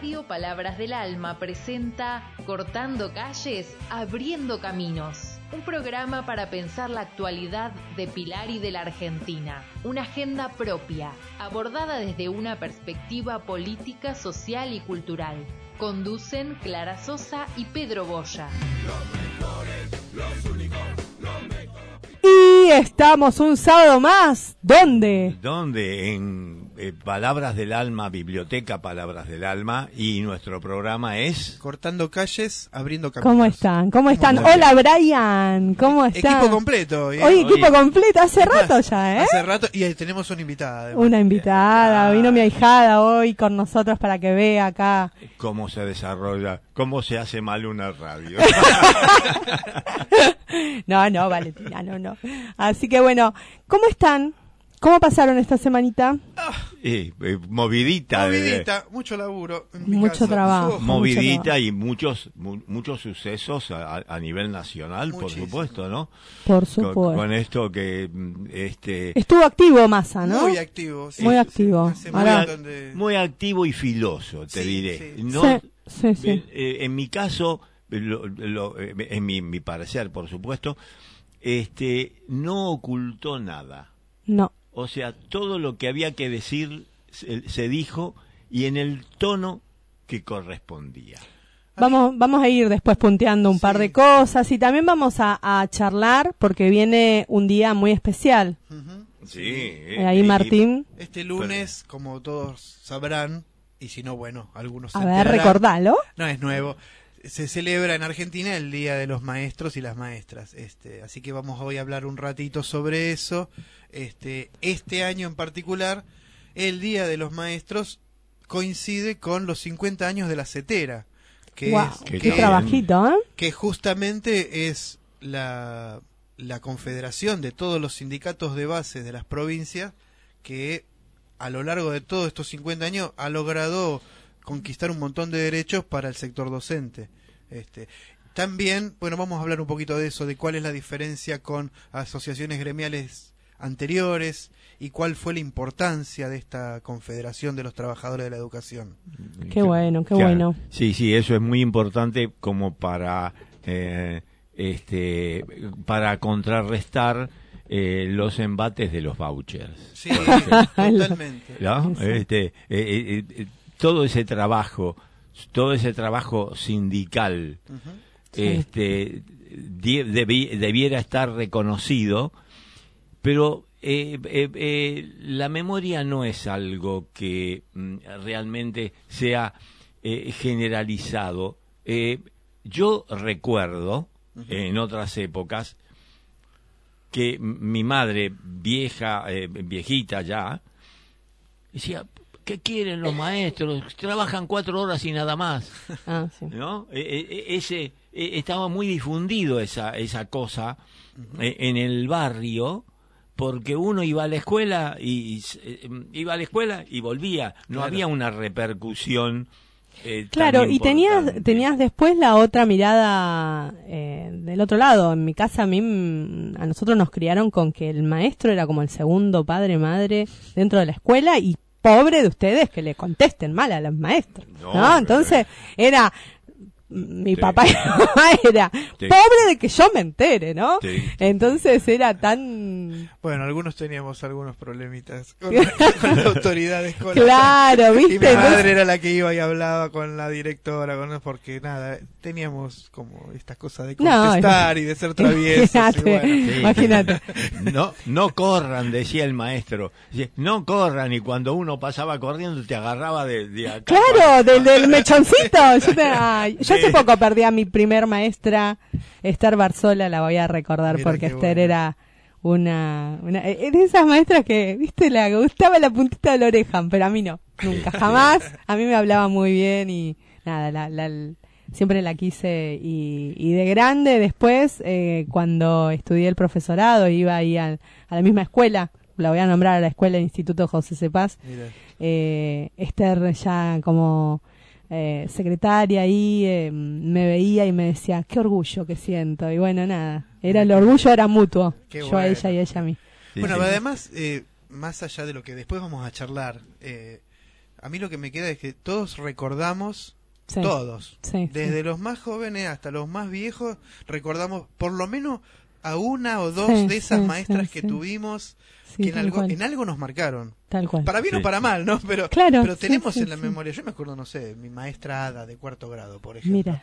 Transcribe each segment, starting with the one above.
Radio Palabras del Alma presenta Cortando Calles, Abriendo Caminos. Un programa para pensar la actualidad de Pilar y de la Argentina. Una agenda propia, abordada desde una perspectiva política, social y cultural. Conducen Clara Sosa y Pedro Boya. Y estamos un sábado más. ¿Dónde? ¿Dónde? En eh, Palabras del Alma, Biblioteca Palabras del Alma. Y nuestro programa es. Cortando calles, abriendo caminos. ¿Cómo están? ¿Cómo están? Hola, Brian. ¿Cómo están? Equipo completo. hoy, ¿eh? Hoy equipo Hoy- completo. Hace rato ya, ¿eh? Hace rato. Y ahí tenemos una invitada. además. Una invitada. Ah. Vino mi ahijada hoy con nosotros para que vea acá. ¿Cómo se desarrolla? ¿Cómo se hace mal una radio? No, no, Valentina, no, no. Así que bueno, ¿cómo están? ¿Cómo pasaron esta semanita? Eh, eh, movidita. de- mucho laburo. en mi Mucho caso. trabajo. Uf, movidita y muchos mu- muchos sucesos a, nivel nacional, por supuesto, ¿no? Por supuesto. con esto que mm, este Estuvo activo Massa, ¿no? Muy activo. sí, Muy sí, activo. muy, Ahora- a- donde- muy activo y filoso, te Sí, diré. sí. No, Sí, sí, sí. Eh, en mi caso, lo- lo- eh, en mi, mi parecer, por supuesto, este, no ocultó nada. No. O sea, todo lo que había que decir se, se dijo y en el tono que correspondía. Vamos, vamos a ir después punteando un par de cosas y también vamos a, a charlar porque viene un día muy especial. Ujú. Sí. Eh, ahí Martín, Este lunes, como todos sabrán, y si no, bueno, algunos a se ver, enterarán, recordalo. No es nuevo. Se celebra en Argentina el Día de los Maestros y las Maestras. Este, así que vamos hoy a hablar un ratito sobre eso. Este, este año en particular, el Día de los Maestros coincide con los 50 años de la CETERA, que, es- Qué que, trabajito, ¿eh? que justamente es la, la confederación de todos los sindicatos de base de las provincias que a lo largo de todos estos 50 años ha logrado conquistar un montón de derechos para el sector docente. Este, también, bueno, vamos a hablar un poquito de eso, de cuál es la diferencia con asociaciones gremiales anteriores y cuál fue la importancia de esta Confederación de los Trabajadores de la Educación. Qué bueno, qué Claro. bueno. Sí, sí, eso es muy importante como para eh, este para contrarrestar eh, los embates de los vouchers. Sí, totalmente. Este, eh, eh, todo ese trabajo, todo ese trabajo sindical, este, debi- debiera estar reconocido, pero eh, eh, eh, la memoria no es algo que mm, realmente sea eh, generalizado. Eh, yo recuerdo en otras épocas que mi madre, vieja, eh, viejita ya, decía, ¿qué quieren los maestros? Trabajan cuatro horas y nada más. Ah, sí. ¿no? E- e- ese e- estaba muy difundido esa esa cosa en el barrio porque uno iba a la escuela y, eh, iba a la escuela y volvía, no Claro. había una repercusión eh, Claro, y tenías, tenías después la otra mirada eh, del otro lado. En mi casa a mí, mm, a nosotros nos criaron con que el maestro era como el segundo padre, madre dentro de la escuela y pobre de ustedes que le contesten mal a los maestros. No, Entonces era, mi Sí. papá y mi mamá era Sí. pobre de que yo me entere, ¿no? Sí. Entonces era tan... Bueno, algunos teníamos algunos problemitas con, con la autoridad escolar. Claro, Y mi ¿viste? Entonces- madre era la que iba y hablaba con la directora, con, porque nada, teníamos como estas cosas de No, contestar y de ser traviesos. Imagínate, bueno. Sí. imagínate. No, no corran, decía el maestro. No corran, y cuando uno pasaba corriendo te agarraba de, de acá. Claro, del, del mechoncito. Yo, te- ay, yo hace poco perdí a mi primer maestra, Esther Barzola, la voy a recordar Mira porque Esther bueno. era una, una eh, de esas maestras que, viste, le gustaba la puntita de la oreja, pero a mí no, nunca, jamás. A mí me hablaba muy bien y nada, la, la- siempre la quise y, y de grande después, eh, cuando estudié el profesorado, iba ahí al- a la misma escuela, la voy a nombrar a la escuela del Instituto José Cepaz, eh, Esther ya como eh, secretaria ahí eh, me veía y me decía, qué orgullo que siento. Y bueno, nada, era el orgullo era mutuo, Qué yo a ella y ella a mí. Sí, bueno, sí. además, eh, más allá de lo que después vamos a charlar, eh, a mí lo que me queda es que todos recordamos, Sí. todos, Sí, desde sí. los más jóvenes hasta los más viejos, recordamos por lo menos a una o dos Sí, de esas sí, maestras sí, que sí. tuvimos Sí, que en algo, cual. en algo nos marcaron. Tal cual. Para bien Sí. o para mal, ¿no? Pero, Claro, pero tenemos sí, en la sí. memoria, yo me acuerdo, no sé, mi maestra Ada de cuarto grado, por ejemplo. Mira.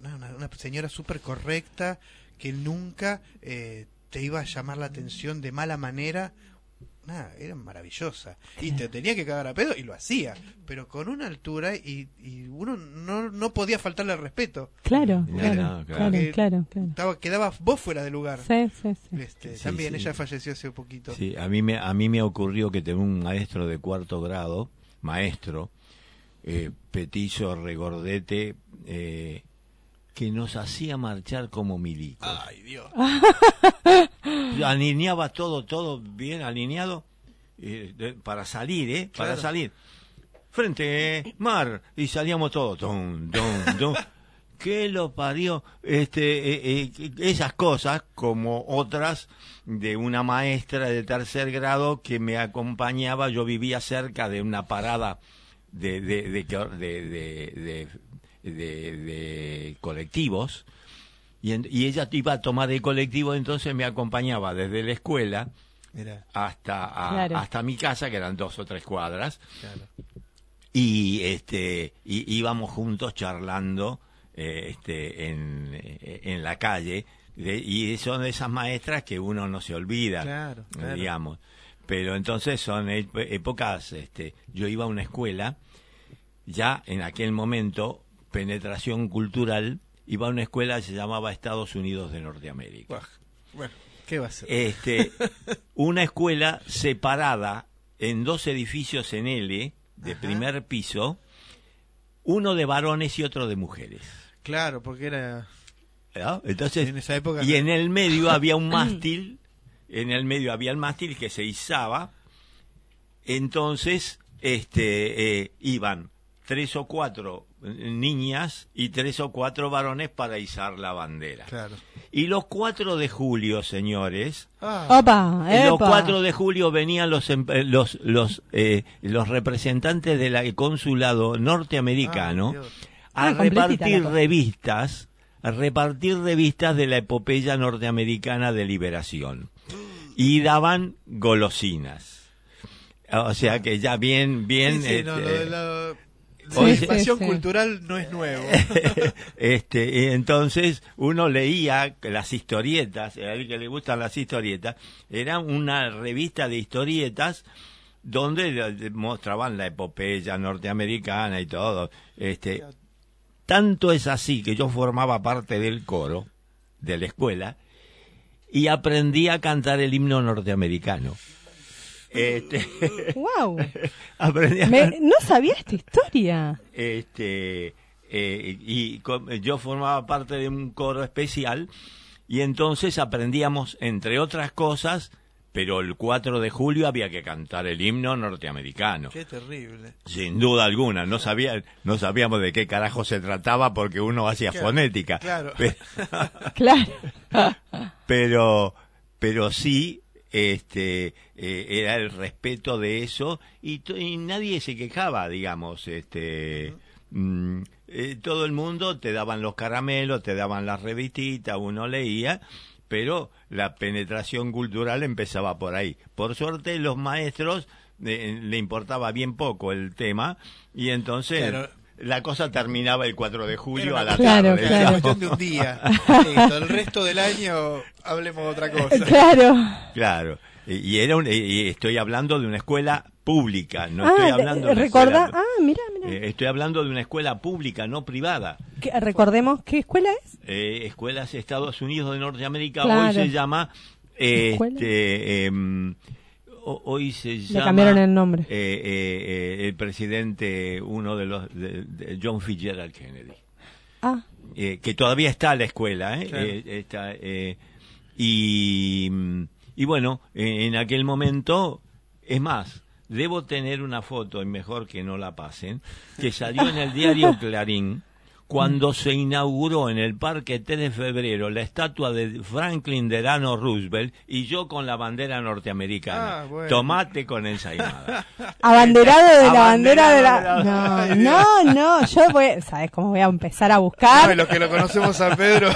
Una, una señora súper correcta que nunca eh, te iba a llamar la atención de mala manera. Nada, era maravillosa. Y te tenía que cagar a pedo y lo hacía, pero con una altura y, y uno no, no podía faltarle al respeto. Claro, No, claro, no, claro. claro, Que claro, claro. Estaba, quedabas vos fuera de lugar. Sí, sí, sí. Este, Sí, también sí. ella falleció hace poquito. Sí, a mí me a mí me ocurrió que tengo un maestro de cuarto grado, maestro, eh, petizo, regordete, eh, que nos hacía marchar como milicos. Ay, Dios. Alineaba todo, todo bien alineado eh, de- para salir, ¿eh? Para Claro. salir. Frente, mar, y salíamos todos. Tum, tum, tum. ¿Qué lo parió? Este, eh, eh, esas cosas, como otras de una maestra de tercer grado que me acompañaba, yo vivía cerca de una parada de, de, de, de, de- de- de- de colectivos, y, en- y ella iba a tomar el colectivo, entonces me acompañaba desde la escuela hasta, a- Claro. hasta mi casa, que eran dos o tres cuadras, claro. y este y íbamos juntos charlando eh, este en, eh, en la calle de- y son de esas maestras que uno no se olvida Claro, claro. digamos pero entonces son épocas este yo iba a una escuela ya en aquel momento penetración cultural iba a una escuela que se llamaba Estados Unidos de Norteamérica. Bueno, ¿qué va a ser? este, una escuela separada en dos edificios en L de Ajá. primer piso, uno de varones y otro de mujeres. Claro, porque era ¿verdad? Entonces, en esa época. y en el medio había un mástil, en el medio había el mástil que se izaba, entonces este eh, iban tres o cuatro eh, niñas y tres o cuatro varones para izar la bandera. Claro. Y los 4 de julio, señores, Ah, Opa, los epa. 4 de julio venían los em- eh, los los eh, los representantes del consulado norteamericano Dios. a Ah, repartir revistas, a repartir revistas de la epopeya norteamericana de liberación y daban golosinas. O sea que ya bien bien Sí, sí, no, lo este, la, sí, sí. cultural no es nuevo. este, y entonces uno leía las historietas, a alguien que le gustan las historietas, era una revista de historietas donde mostraban la epopeya norteamericana y todo. Este, tanto es así que yo formaba parte del coro de la escuela y aprendí a cantar el himno norteamericano. Este, Wow. aprendí a Me- no sabía esta historia. este eh, y yo formaba parte de un coro especial y entonces aprendíamos entre otras cosas pero el 4 de julio había que cantar el himno norteamericano Qué terrible. sin duda alguna no sabía no sabíamos de qué carajo se trataba porque uno hacía Claro, fonética claro. Claro. pero pero sí este eh, era el respeto de eso y, nadie se quejaba digamos este mm, eh, todo el mundo te daban los caramelos te daban las revistitas uno leía pero la penetración cultural empezaba por ahí por suerte los maestros eh, le importaba bien poco el tema y entonces Claro. La cosa terminaba el 4 de julio a la Claro, tarde Era claro. cuestión de un día. Listo, el resto del año hablemos de otra cosa. Claro. Claro, y, y era un- y- estoy hablando de una escuela pública, no ah, estoy hablando de una recordá- escuela, Ah, mira, mira. eh, estoy hablando de una escuela pública, no privada. ¿Qué- recordemos qué escuela es. Eh, escuelas Estados Unidos de Norteamérica Claro. hoy se llama eh, ¿Escuela? este, em, hoy se llama cambiaron el nombre. eh, eh, eh, el presidente uno de los de- de John Fitzgerald Kennedy Ah, eh, que todavía está la escuela, ¿eh? Claro. Eh, está, eh, y, mm, y bueno, en aquel momento, es más, debo tener una foto, y mejor que no la pasen, que salió en el diario Clarín cuando se inauguró en el Parque 3 de Febrero la estatua de Franklin Delano Roosevelt y yo con la bandera norteamericana. Ah, bueno. Tomate con ensaimada. Abanderado de la bandera de Abanderado de la... No, no, no, yo voy... ¿Sabes cómo voy a empezar a buscar? Ay, los que lo conocemos a Pedro.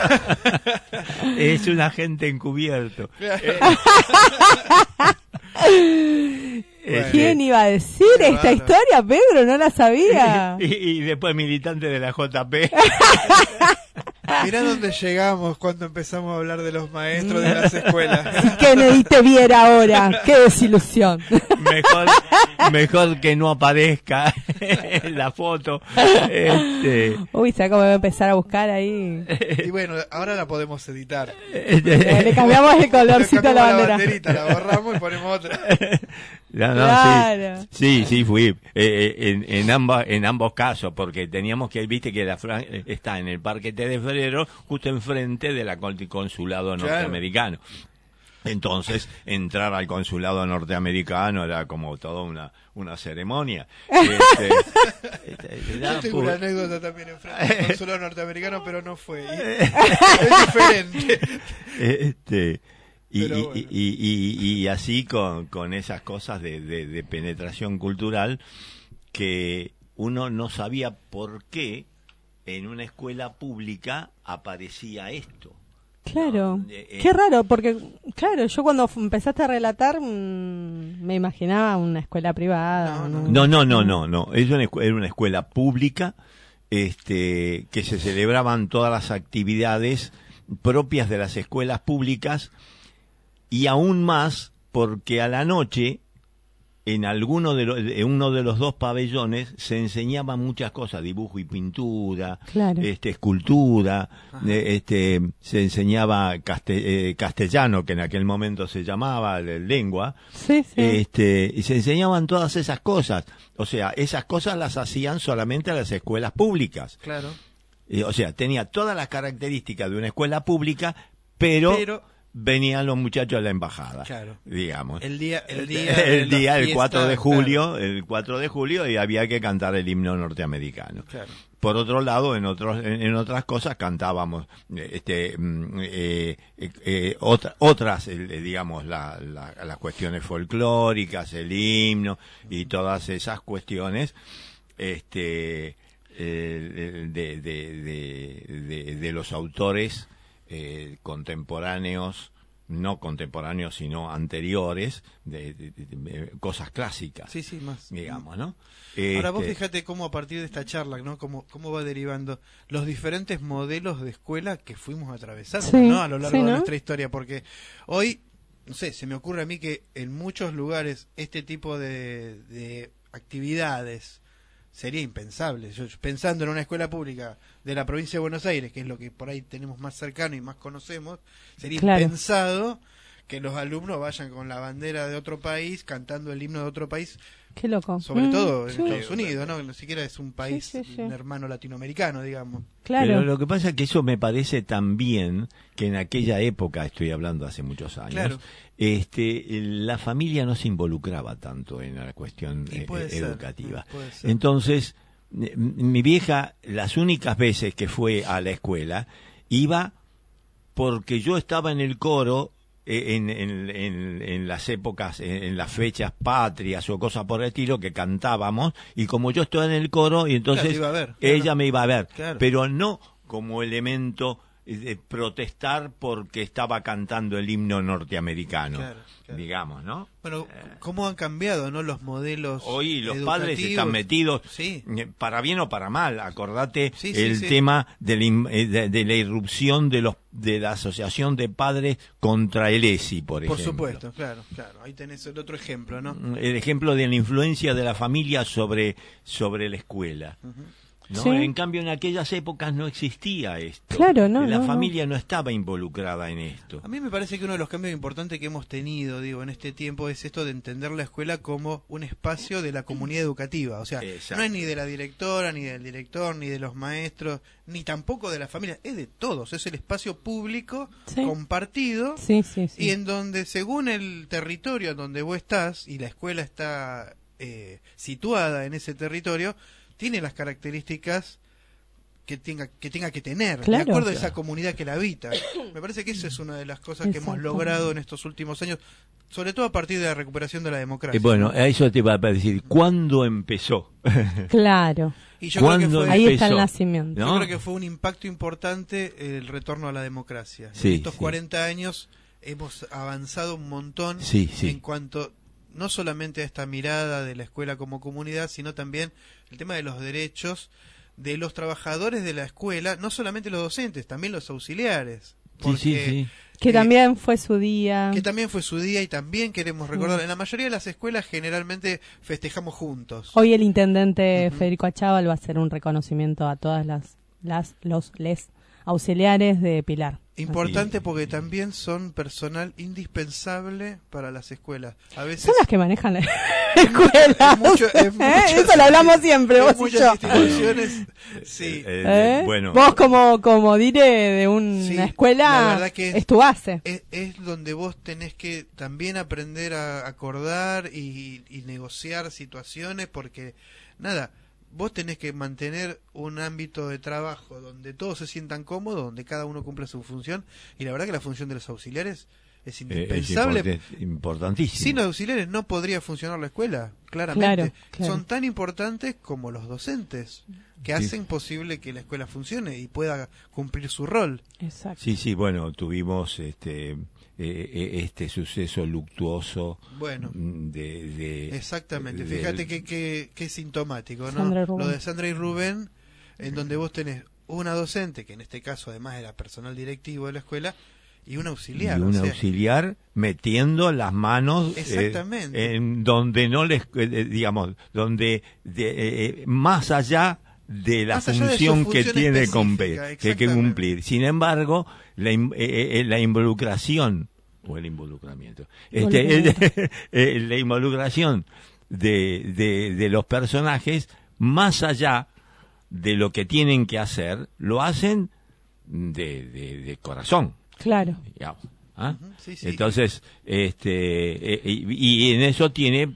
es un agente encubierto. Eh, ¿Quién iba a decir esta historia, Pedro? No la sabía. y, y después militante de la JP. Mirá dónde llegamos cuando empezamos a hablar de los maestros de las escuelas. Si Kennedy te viera ahora, qué desilusión. mejor, mejor que no aparezca en la foto. Este, Uy, ¿sabes cómo voy a empezar a buscar ahí? Y bueno, ahora la podemos editar. este, Le cambiamos el colorcito a la bandera. la borramos y ponemos otra. No, no, Claro. sí, sí, sí, fui eh, eh, en, en, ambas, en ambos casos, porque teníamos que, viste que la fran- eh, está en el Parque T de Febrero, justo enfrente del consulado Claro. norteamericano. Entonces, entrar al consulado norteamericano era como toda una, una ceremonia. Este, este, era Yo tengo pu- una anécdota también en del consulado norteamericano, pero no fue. Y- es diferente. Este, y, Pero y- bueno. y- y- y así con, con esas cosas de, de- de penetración cultural que uno no sabía por qué en una escuela pública aparecía esto. Claro. Eh, eh. Qué raro, porque, claro, yo cuando empezaste a relatar mm, me imaginaba una escuela privada. No, ¿no? No, no, no, no, no. Es una era una escuela pública este, que se celebraban todas las actividades propias de las escuelas públicas y aún más porque a la noche en alguno de los, en uno de los dos pabellones se enseñaban muchas cosas, dibujo y pintura, Claro. este, escultura, eh, este, se enseñaba caste- eh, castellano, que en aquel momento se llamaba lengua, Sí, sí. este, y se enseñaban todas esas cosas. O sea, esas cosas las hacían solamente a las escuelas públicas. Claro. Eh, o sea, tenía todas las características de una escuela pública, pero, Pero- venían los muchachos de la embajada. Claro. Digamos. El día, el día, el, día, el fiesta, 4 de claro. julio, el 4 de julio, y había que cantar el himno norteamericano. Claro. Por otro lado, en otros, en, otras cosas cantábamos, este, mm, eh, eh, eh, otra- otras, eh, digamos, la- la- las cuestiones folclóricas, el himno y todas esas cuestiones, este, eh, de, de, de, de- de los autores eh, contemporáneos, no contemporáneos, sino anteriores, de, de- de- de cosas clásicas, Sí, sí, más. digamos, ¿no? Ahora vos Este, fíjate cómo a partir de esta charla, ¿no? Cómo, cómo va derivando los diferentes modelos de escuela que fuimos atravesando, Sí, ¿no? A lo largo sí, de nuestra historia, porque hoy, no sé, se me ocurre a mí que en muchos lugares este tipo de, de actividades sería impensable. Yo, pensando en una escuela pública de la provincia de Buenos Aires, que es lo que por ahí tenemos más cercano y más conocemos, sería Claro. impensado que los alumnos vayan con la bandera de otro país, cantando el himno de otro país, Qué loco. sobre Mm, todo en sí, Estados Unidos, ¿no? Ni siquiera es un país, sí, sí. un hermano latinoamericano, digamos. Claro. Pero lo que pasa es que eso me parece también que en aquella época, estoy hablando hace muchos años, Claro. Este, la familia no se involucraba tanto en la cuestión eh, eh, educativa. ser. Entonces, eh, mi vieja, las únicas veces que fue a la escuela, iba porque yo estaba en el coro eh, en, en, en, en las épocas, en, las fechas patrias o cosas por el estilo que cantábamos y como yo estaba en el coro y entonces Claro, te iba a ver, ella claro. me iba a ver, Claro. pero no como elemento de protestar porque estaba cantando el himno norteamericano, Claro, claro. digamos, ¿no? Bueno, cómo han cambiado, ¿no? Los modelos. Hoy los padres están metidos, Sí. eh, para bien o para mal. Acordate Sí, sí, el tema de la, eh, de, de la irrupción de los de la asociación de padres contra el ESI, por Por ejemplo. supuesto, claro, claro. Ahí tenés el otro ejemplo, ¿no? El ejemplo de la influencia de la familia sobre sobre la escuela. ¿No? Sí. En cambio, en aquellas épocas no existía esto. Claro, no, La no, no. familia no estaba involucrada en esto. A mí me parece que uno de los cambios importantes que hemos tenido, digo, en este tiempo es esto de entender la escuela como un espacio de la comunidad educativa. O sea, Exacto. no es ni de la directora, ni del director, ni de los maestros, ni tampoco de la familia, es de todos. Es el espacio público Sí. compartido Sí, sí, sí. y en donde según el territorio donde vos estás y la escuela está eh, situada en ese territorio, tiene las características que tenga que tenga que tener Claro. de acuerdo a esa comunidad que la habita me parece que eso es una de las cosas que hemos logrado en estos últimos años sobre todo a partir de la recuperación de la democracia Eh, bueno, a eso te iba a decir, ¿cuándo empezó? Claro. y yo creo que ¿cuándo fue Ahí está el nacimiento. Yo creo que fue un impacto importante el retorno a la democracia. Sí, en estos sí. 40 años hemos avanzado un montón Sí, sí. en cuanto no solamente a esta mirada de la escuela como comunidad, sino también el tema de los derechos de los trabajadores de la escuela, no solamente los docentes, también los auxiliares. Sí, sí, Porque, sí. Que eh, también fue su día. que también fue su día y también queremos recordar. En la mayoría de las escuelas generalmente festejamos juntos. Hoy el intendente. Federico Achával va a hacer un reconocimiento a todas las, las los les auxiliares de Pilar. Importante porque también son personal indispensable para las escuelas. A veces Son las que manejan la escuela. mucho- ¿Eh? Eso lo hablamos siempre, vos y muchas yo. instituciones, sí. Eh, ¿Eh? Bueno, Vos como, como dire de una Sí, la escuela verdad que es, es- tu base. Es, es donde vos tenés que también aprender a acordar y, y negociar situaciones porque, nada, vos tenés que mantener un ámbito de trabajo donde todos se sientan cómodos, donde cada uno cumpla su función y la verdad que la función de los auxiliares es eh, es indispensable. importe- importantísimo. Sin los auxiliares no podría funcionar la escuela, claramente. Claro, claro. Son tan importantes como los docentes, que Sí. hacen posible que la escuela funcione y pueda cumplir su rol. Exacto. Sí, sí, bueno, tuvimos este eh, eh, este suceso luctuoso Bueno. mm, de, de- Exactamente, fíjate que, que, que es sintomático, ¿no? Lo de Sandra y Rubén, en donde vos tenés una docente, que en este caso además era personal directivo de la escuela, y un y auxiliar. un o sea, auxiliar metiendo las manos eh, en donde no les eh, eh, digamos donde de, eh, más allá de la de función que tiene que, que cumplir. Sin embargo la, in- eh, eh, la involucración o el involucramiento este, eh, la involucración de, de, de los personajes más allá de lo que tienen que hacer lo hacen de, de, de corazón Claro. digamos, ¿ah? Sí, sí. Entonces, este, eh, y, y en eso tiene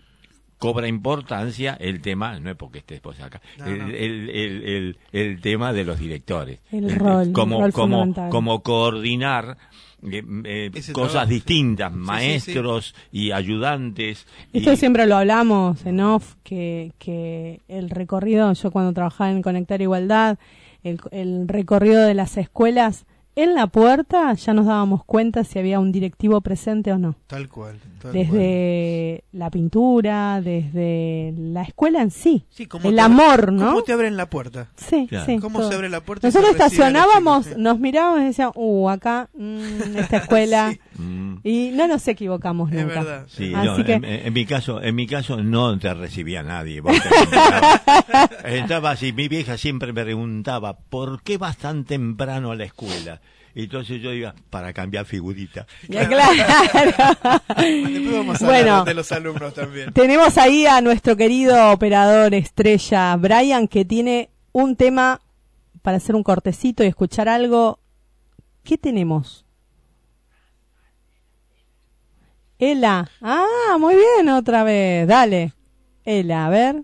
cobra importancia el tema, no es porque estés vos acá, No, el, no. el, el, el- el tema de los directores. El Eh, rol, el como, rol como, como coordinar eh, eh, cosas trabajo. distintas, sí, sí. maestros y ayudantes. Esto y- siempre lo hablamos en off, que, que el recorrido, yo cuando trabajaba en Conectar Igualdad, el, el recorrido de las escuelas, en la puerta ya nos dábamos cuenta si había un directivo presente o no. Tal cual. tal cual. Desde la pintura, desde la escuela en sí. Sí, como el te- amor, ¿no? ¿Cómo te abren la puerta? Sí, Claro. sí. ¿Cómo todo. se abre la puerta? Nosotros estacionábamos, chicos, nos mirábamos y decíamos, uh, acá, mm, esta escuela. Mm, Y no nos equivocamos Es nunca. verdad. Sí, Así no, que- en, en mi caso, en mi caso no te recibía nadie. Vos te entrabas, entrabas y mi vieja siempre me preguntaba, ¿por qué vas tan temprano a la escuela? Y entonces yo iba, para cambiar figurita. Ya, claro. Después vamos a Bueno. de los alumnos también. Tenemos ahí a nuestro querido operador estrella Brian que tiene un tema para hacer un cortecito y escuchar algo. ¿Qué tenemos? Ela. Ah, muy bien, otra vez. Dale. Ela, a ver.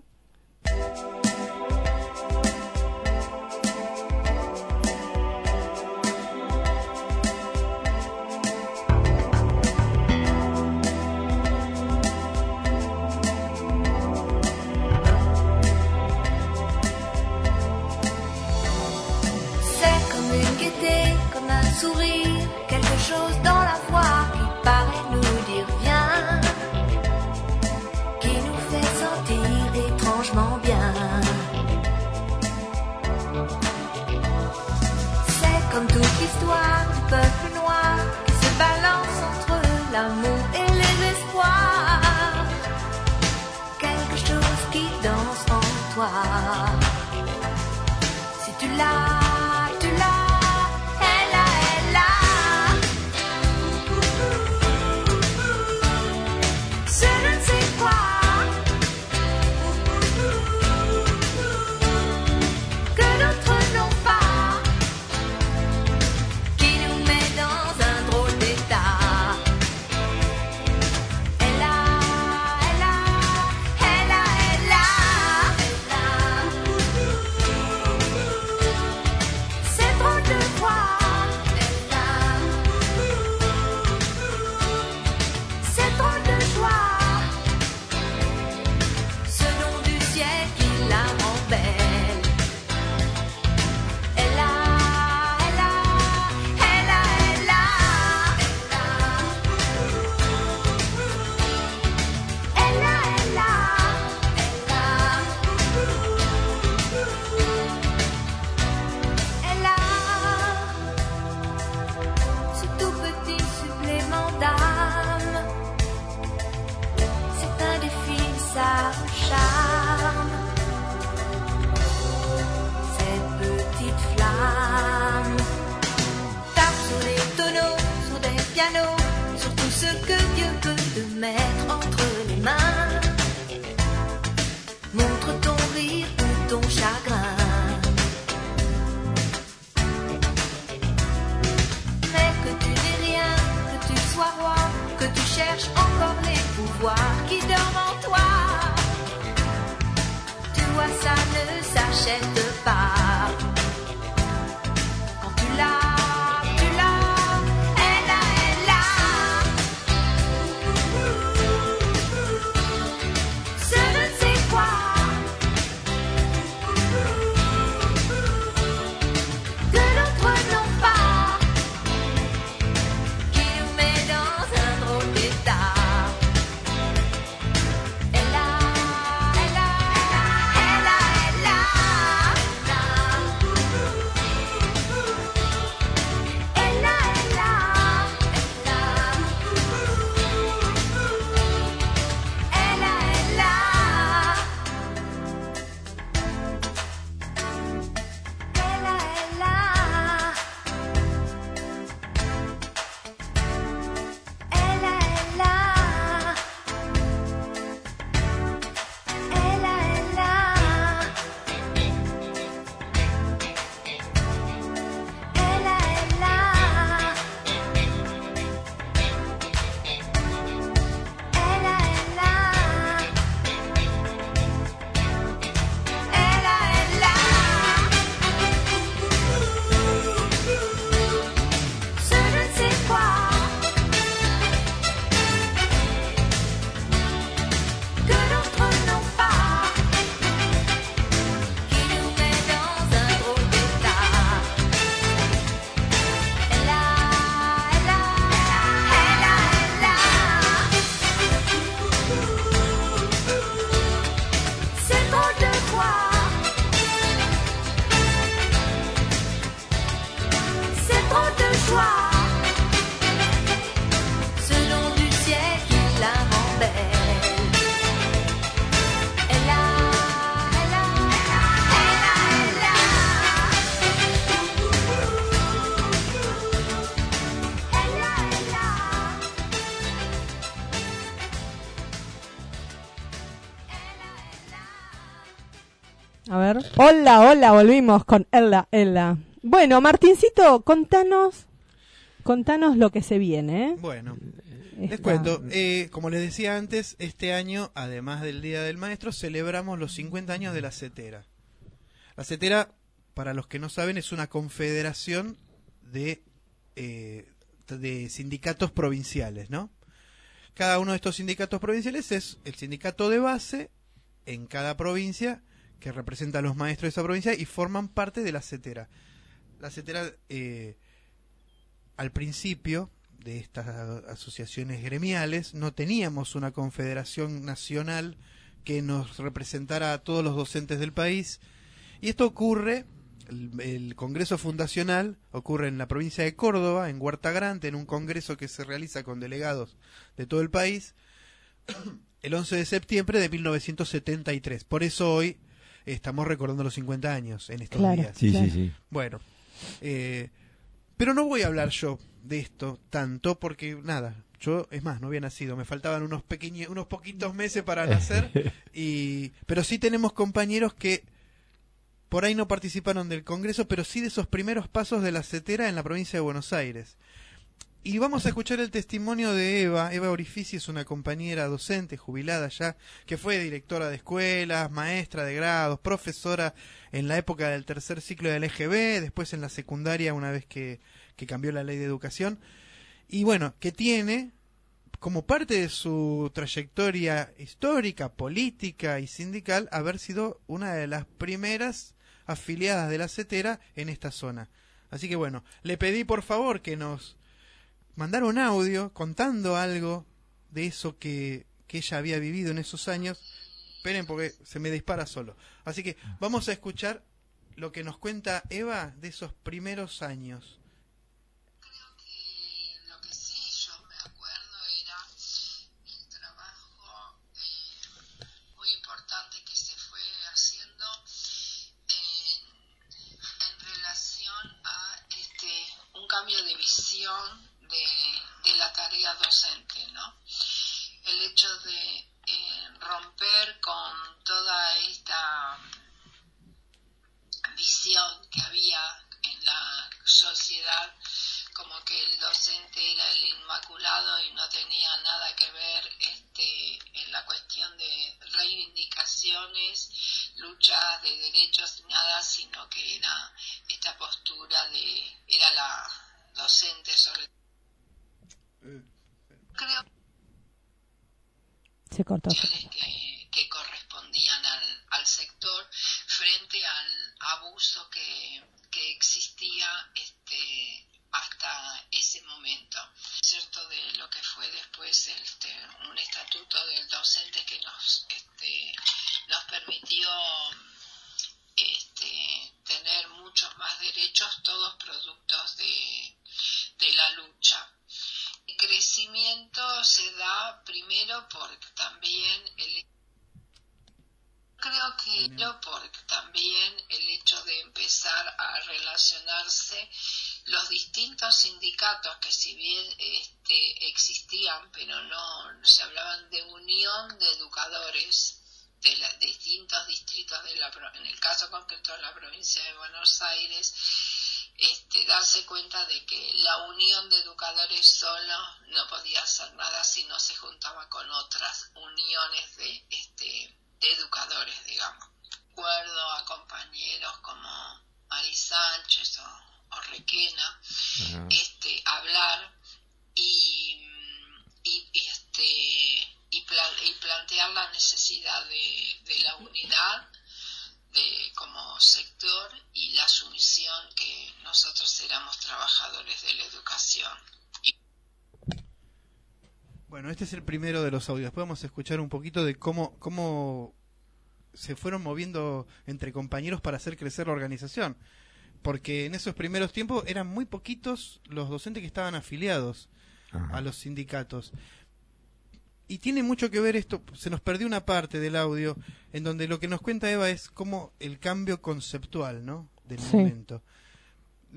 Hola, hola, volvimos con Ella, Ella. Bueno, Martincito, contanos, contanos lo que se viene. ¿eh? Bueno, les cuento. eh, como les decía antes, este año, además del Día del Maestro, celebramos los 50 años de la CETERA. La CETERA, para los que no saben, es una confederación de, eh, de sindicatos provinciales, ¿no? Cada uno de estos sindicatos provinciales es el sindicato de base en cada provincia que representa a los maestros de esa provincia y forman parte de la CETERA. La CETERA, eh, al principio de estas asociaciones gremiales, no teníamos una confederación nacional que nos representara a todos los docentes del país. Y esto ocurre, el, el Congreso Fundacional ocurre en la provincia de Córdoba, en Huerta Grande, en un congreso que se realiza con delegados de todo el país, el 11 de septiembre de 1973. Por eso hoy estamos recordando los 50 años en estos Claro. días. Sí, Claro. sí, sí. Bueno, eh, pero no voy a hablar yo de esto tanto porque nada, yo es más, no había nacido, me faltaban unos pequeños, unos poquitos meses para nacer y pero sí tenemos compañeros que por ahí no participaron del Congreso, pero sí de esos primeros pasos de la CETERA en la provincia de Buenos Aires. Y vamos a escuchar el testimonio de Eva. Eva Orifici es una compañera docente jubilada ya, que fue directora de escuelas, maestra de grados, profesora en la época del tercer ciclo del EGB, después en la secundaria una vez que, que cambió la ley de educación. Y bueno, que tiene como parte de su trayectoria histórica, política y sindical, haber sido una de las primeras afiliadas de la CETERA en esta zona. Así que bueno, le pedí por favor que nos mandara un audio contando algo de eso que, que ella había vivido en esos años. Esperen porque se me dispara solo. Así que vamos a escuchar lo que nos cuenta Eva de esos primeros años. Se cortó. sociales que, que correspondían al, al sector frente al abuso que, que existía este, hasta ese momento, ¿cierto? De lo que fue después este, un estatuto del docente que nos, este, nos permitió este, tener muchos más derechos, todos productos de, de la lucha. El crecimiento se da primero porque también el creo que yo porque también el hecho de empezar a relacionarse los distintos sindicatos que si bien este, existían pero no se hablaban de unión de educadores de, la- de distintos distritos de la pro- en el caso concreto de la provincia de Buenos Aires este, darse cuenta de que la unión de educadores solo no podía hacer nada si no se juntaba con otras uniones de, este, de educadores, digamos. Recuerdo a compañeros como Ari Sánchez o, o Requena Ajá. este, hablar y, y, y, este, y, pla- y plantear la necesidad de, de la unidad de como sector y la sumisión que nosotros éramos trabajadores de la educación. Bueno, este es el primero de los audios. Después vamos a escuchar un poquito de cómo, cómo se fueron moviendo entre compañeros para hacer crecer la organización. Porque en esos primeros tiempos eran muy poquitos los docentes que estaban afiliados Ajá. a los sindicatos. Y tiene mucho que ver esto, se nos perdió una parte del audio en donde lo que nos cuenta Eva es como el cambio conceptual, ¿no? Del Sí. momento.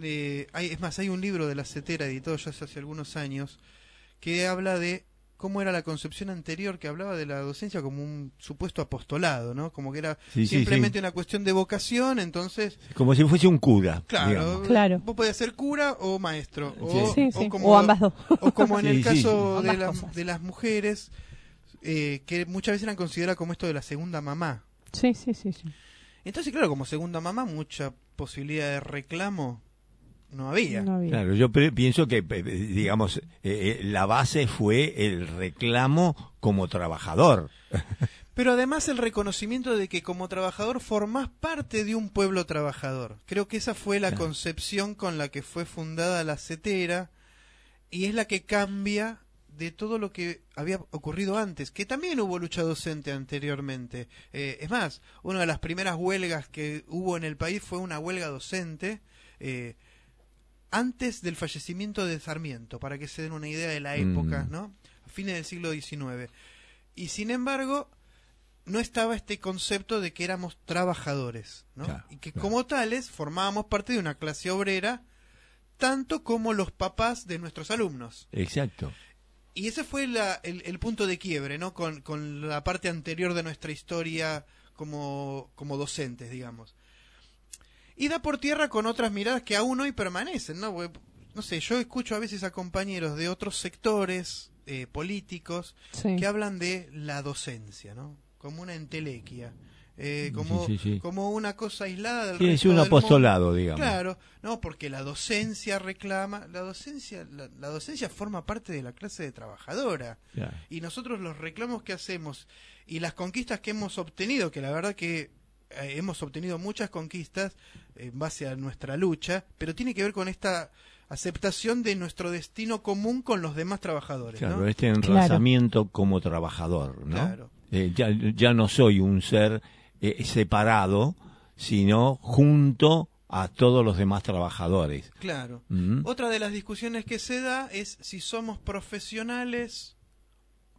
Eh, hay, es más, hay un libro de la CETERA editado ya hace algunos años que habla de cómo era la concepción anterior que hablaba de la docencia como un supuesto apostolado, ¿no? Como que era Sí, simplemente sí. una cuestión de vocación, entonces Como si fuese un cura. Claro, digamos. Claro. vos podías ser cura o maestro. O, Sí, o sí. como, O ambas dos. o como en Sí, el caso sí. de, la- de las mujeres, eh, que muchas veces eran consideradas como esto de la segunda mamá. Sí, sí, sí, sí. Entonces, claro, como segunda mamá, mucha posibilidad de reclamo no había. No había. Claro, yo pienso que, digamos, eh, eh, la base fue el reclamo como trabajador. Pero además el reconocimiento de que como trabajador formás parte de un pueblo trabajador. Creo que esa fue la Claro. concepción con la que fue fundada la CETERA y es la que cambia de todo lo que había ocurrido antes, que también hubo lucha docente anteriormente. Eh, es más, una de las primeras huelgas que hubo en el país fue una huelga docente eh, antes del fallecimiento de Sarmiento, para que se den una idea de la época, Mm. ¿no? A fines del siglo XIX. Y sin embargo, no estaba este concepto de que éramos trabajadores, ¿no? Claro, y que claro. como tales formábamos parte de una clase obrera, tanto como los papás de nuestros alumnos. Exacto. Y ese fue la- el, el punto de quiebre, ¿no? Con, con la parte anterior de nuestra historia como, como docentes, digamos. Y da por tierra con otras miradas que aún hoy permanecen, ¿no? Porque, no sé, yo escucho a veces a compañeros de otros sectores eh, políticos Sí. que hablan de la docencia, ¿no? Como una entelequia. eh, como, sí, sí. como una cosa aislada del Sí, es resto un del mundo. apostolado, digamos. Claro, no, porque la docencia reclama, la docencia, la, la docencia forma parte de la clase de trabajadora y nosotros los reclamos que hacemos y las conquistas que hemos obtenido, que la verdad que hemos obtenido muchas conquistas en base a nuestra lucha, pero tiene que ver con esta aceptación de nuestro destino común con los demás trabajadores, Claro, ¿no? este enrazamiento como trabajador, ¿no? Claro. Eh, ya, ya no soy un ser eh, separado, sino junto a todos los demás trabajadores. Claro. Mm. Otra de las discusiones que se da es si somos profesionales,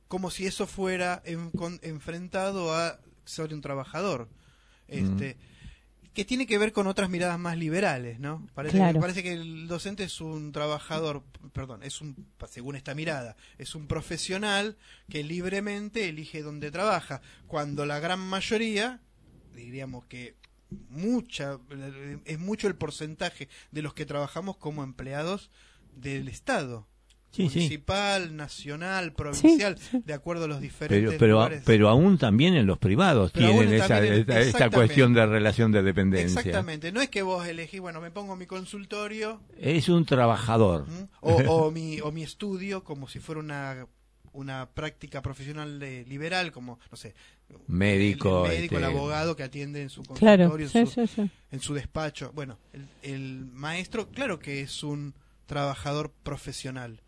como si eso fuera en- con- enfrentado a sobre un trabajador. Este, que tiene que ver con otras miradas más liberales, ¿no? Parece, Claro. parece que el docente es un trabajador, perdón, es un, según esta mirada, es un profesional que libremente elige dónde trabaja, cuando la gran mayoría, diríamos que mucha, es mucho el porcentaje de los que trabajamos como empleados del Estado. Sí, sí. municipal, nacional, provincial, sí. de acuerdo a los diferentes Pero, pero, lugares. pero aún también en los privados Pero tienen esa, en- esta, cuestión de relación de dependencia. Exactamente, no es que vos elegís, bueno, me pongo mi consultorio Es un trabajador. o, o mi, o mi estudio como si fuera una, una práctica profesional eh, liberal, como, no sé, Médico, el, el médico, el este, abogado que atiende en su Claro, consultorio, sí, en, su, sí, sí. en su despacho. Bueno, el, el maestro, claro que es un trabajador profesional,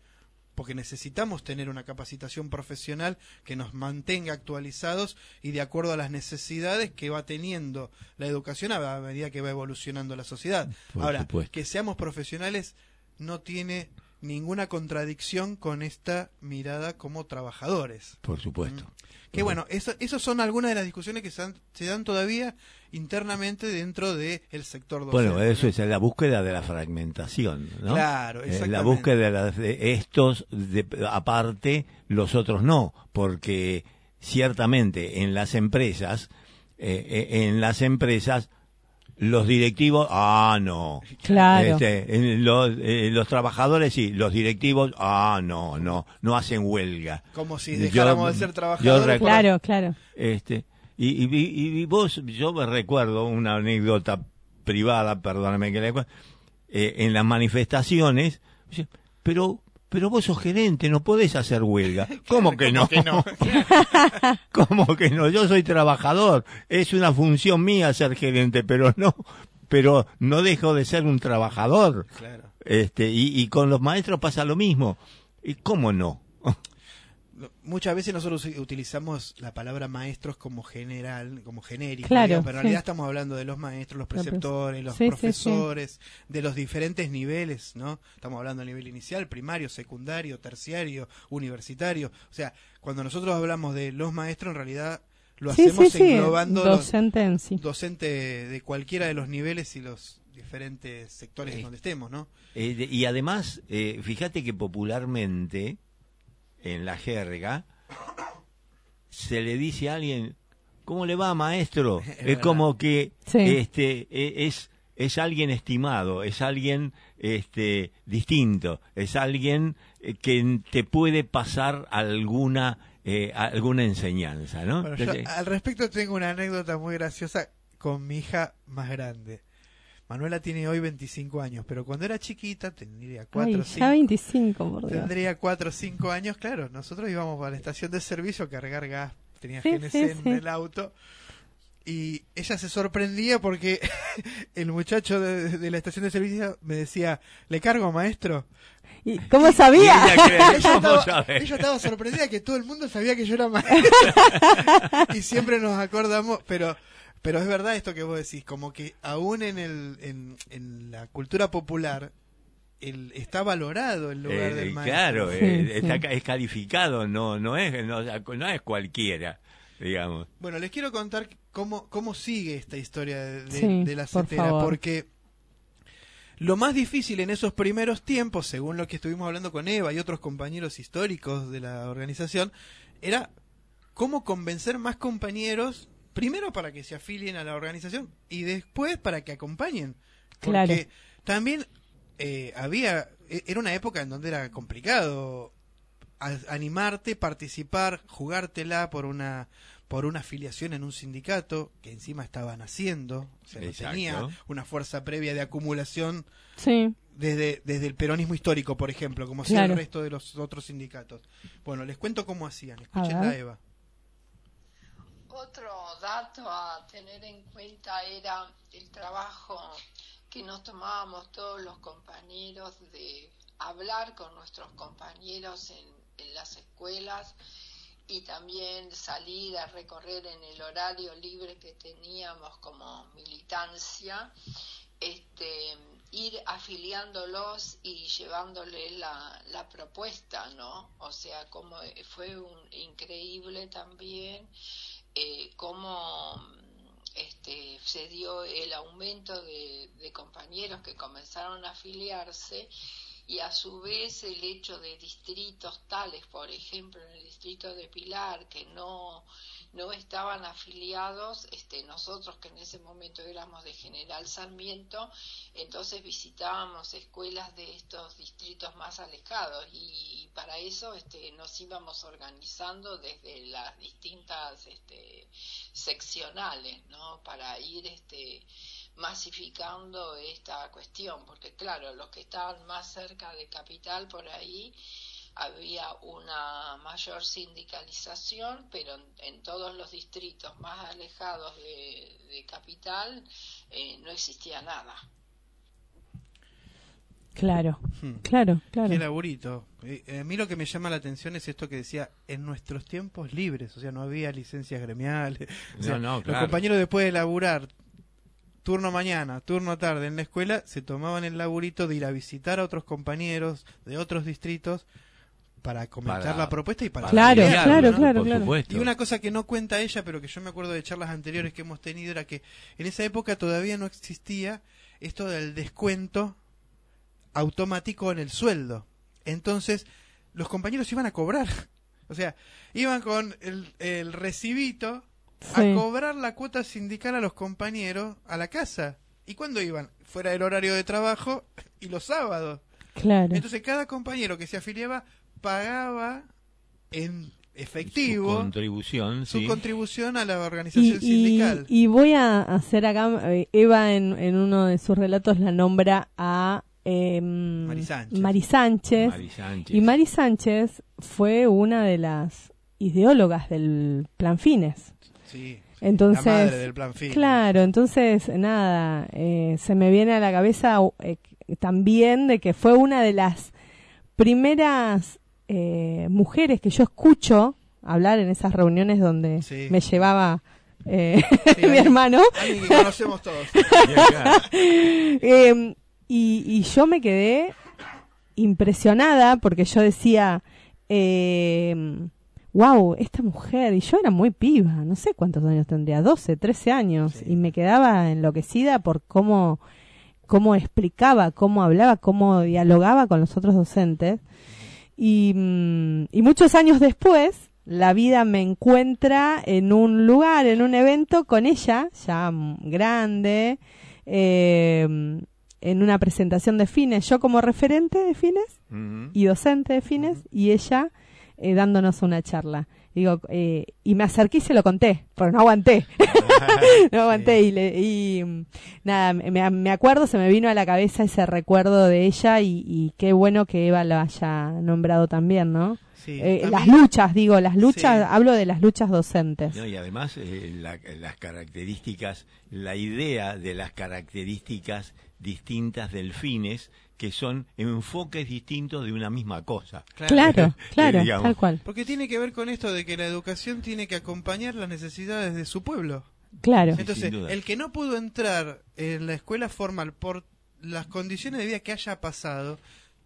porque necesitamos tener una capacitación profesional que nos mantenga actualizados y de acuerdo a las necesidades que va teniendo la educación a medida que va evolucionando la sociedad. Por Ahora, supuesto. que seamos profesionales no tiene ninguna contradicción con esta mirada como trabajadores. Por supuesto. Que bueno, eso, esos son algunas de las discusiones que se dan, se dan todavía internamente dentro del sector docente. Bueno, eso es la búsqueda de la fragmentación, ¿no? Claro, Eh, la exactamente. búsqueda de, la- de estos, de- aparte, los otros no, porque ciertamente en las empresas, eh, eh, en las empresas, los directivos, ah, no. Claro. Este, los, eh, los trabajadores sí, los directivos, ah, no, no, no hacen huelga. Como si Yo- dejáramos de ser trabajadores. Claro, claro. Este, y, y, y- y vos, yo me recuerdo una anécdota privada, perdóname que le eh, en las manifestaciones, pero, pero vos sos gerente, no podés hacer huelga. ¿Cómo que no? que no? ¿Cómo que no? Yo soy trabajador, es una función mía ser gerente, pero no, pero no dejo de ser un trabajador. Claro. Este, y, y con los maestros pasa lo mismo. ¿Y cómo no? Muchas veces nosotros utilizamos la palabra maestros como general, como genérica, Claro, digamos, pero en sí. realidad estamos hablando de los maestros, los Los preceptores, los Sí, sí, sí. profesores, de los diferentes niveles, ¿no? Estamos hablando a nivel inicial, primario, secundario, terciario, universitario. O sea, cuando nosotros hablamos de los maestros, en realidad lo Sí, hacemos sí, sí. englobando los- Docente en sí. docente de cualquiera de los niveles y los diferentes sectores en donde estemos, ¿no? Eh, de- y además, eh, fíjate que popularmente, en la jerga, se le dice a alguien, ¿cómo le va, maestro? es como que Sí. este e- es es alguien estimado, es alguien este distinto, es alguien eh, que te puede pasar alguna eh, alguna enseñanza, ¿no? Bueno, yo Entonces, al respecto tengo una anécdota muy graciosa con mi hija más grande. Manuela tiene hoy 25 años, pero cuando era chiquita, tendría 4 Ay, o ya 5, 25, por Dios. tendría 4 o 5 años, claro, nosotros íbamos a la estación de servicio a cargar gas, tenía Sí, GNC sí, en sí. el auto, y ella se sorprendía porque el muchacho de, de la estación de servicio me decía, ¿le cargo, maestro? ¿Y ¿Cómo y sabía? ella estaba sorprendida que todo el mundo sabía que yo era maestro. y siempre nos acordamos, pero pero es verdad esto que vos decís, como que aún en el en, en la cultura popular el, está valorado el lugar Eh, del maestro. claro, Sí, eh, sí. está ca- es calificado, no no es no, no es cualquiera, digamos. Bueno, les quiero contar cómo, cómo sigue esta historia de, de- Sí, de la por favor. porque lo más difícil en esos primeros tiempos, según lo que estuvimos hablando con Eva y otros compañeros históricos de la organización, era cómo convencer más compañeros, primero para que se afilien a la organización y después para que acompañen. Porque Claro. también eh, había, e- era una época en donde era complicado a- animarte, participar, jugártela por una por una afiliación en un sindicato que encima estaban haciendo, o sea, no tenía una fuerza previa de acumulación Sí. desde, desde el peronismo histórico, por ejemplo, como hacía Claro. el resto de los otros sindicatos. Bueno, les cuento cómo hacían. A Escúchenla, ver. Eva. Otro dato a tener en cuenta era el trabajo que nos tomábamos todos los compañeros de hablar con nuestros compañeros en, en las escuelas y también salir a recorrer en el horario libre que teníamos como militancia, este, ir afiliándolos y llevándoles la, la propuesta, ¿no? O sea, como fue un, increíble también eh, cómo este, se dio el aumento de, de compañeros que comenzaron a afiliarse y a su vez el hecho de distritos tales, por ejemplo en el distrito de Pilar, que no, no estaban afiliados, este, nosotros que en ese momento éramos de General Sarmiento, entonces visitábamos escuelas de estos distritos más alejados y, para eso este, nos íbamos organizando desde las distintas este, seccionales, ¿no? Para ir este, masificando esta cuestión, porque claro, los que estaban más cerca de capital por ahí había una mayor sindicalización, pero en, en todos los distritos más alejados de, de capital eh, no existía nada. Claro, Hmm. claro, claro. Qué laburito. Eh, a mí lo que me llama la atención es esto que decía, en nuestros tiempos libres, o sea, no había licencias gremiales. O sea, No, no, Los claro. compañeros después de laburar, turno mañana, turno tarde en la escuela, se tomaban el laburito de ir a visitar a otros compañeros de otros distritos para comentar Para- la propuesta y para... Claro, claro, ¿no? claro, por claro. supuesto. Y una cosa que no cuenta ella, pero que yo me acuerdo de charlas anteriores que hemos tenido, era que en esa época todavía no existía esto del descuento automático en el sueldo. Entonces, los compañeros iban a cobrar. O sea, iban con el, el recibito Sí. a cobrar la cuota sindical a los compañeros a la casa. ¿Y cuándo iban? Fuera del horario de trabajo y los sábados. Claro. Entonces, cada compañero que se afiliaba pagaba en Su efectivo contribución, su sí. contribución a la organización y- sindical. y voy a hacer acá, eh, Eva en, en uno de sus relatos la nombra a em, Mari Sánchez. Mari Sánchez. Mari Sánchez. Y Mari Sánchez fue una de las ideólogas del Plan Fines. Sí, Entonces, la madre del plan fin. Claro, entonces, nada, eh, se me viene a la cabeza eh, también de que fue una de las primeras eh, mujeres que yo escucho hablar en esas reuniones donde Sí. me llevaba eh, Sí, mi alguien- hermano. Alguien que conocemos todos. Eh, y, y yo me quedé impresionada porque yo decía, eh, wow, esta mujer, y yo era muy piba, no sé cuántos años tendría, 12, 13 años, Sí. y me quedaba enloquecida por cómo, cómo explicaba, cómo hablaba, cómo dialogaba con los otros docentes. Y, mm, y muchos años después, la vida me encuentra en un lugar, en un evento con ella, ya grande, eh, en una presentación de fines, yo como referente de fines y docente de fines, y ella eh, dándonos una charla. Digo, eh, y me acerqué y se lo conté, pero no aguanté. no aguanté y, le, y mm, nada, me, me acuerdo, se me vino a la cabeza ese recuerdo de ella y, y qué bueno que Eva lo haya nombrado también, ¿no? Sí, Eh, las luchas, digo, las luchas, Sí. hablo de las luchas docentes. No, y además eh, la- las características, la idea de las características distintas del fines, que son enfoques distintos de una misma cosa. Claro, claro, digamos. tal cual. Porque tiene que ver con esto de que la educación tiene que acompañar las necesidades de su pueblo. Claro, Entonces, el que no pudo entrar en la escuela formal por las condiciones de vida que haya pasado,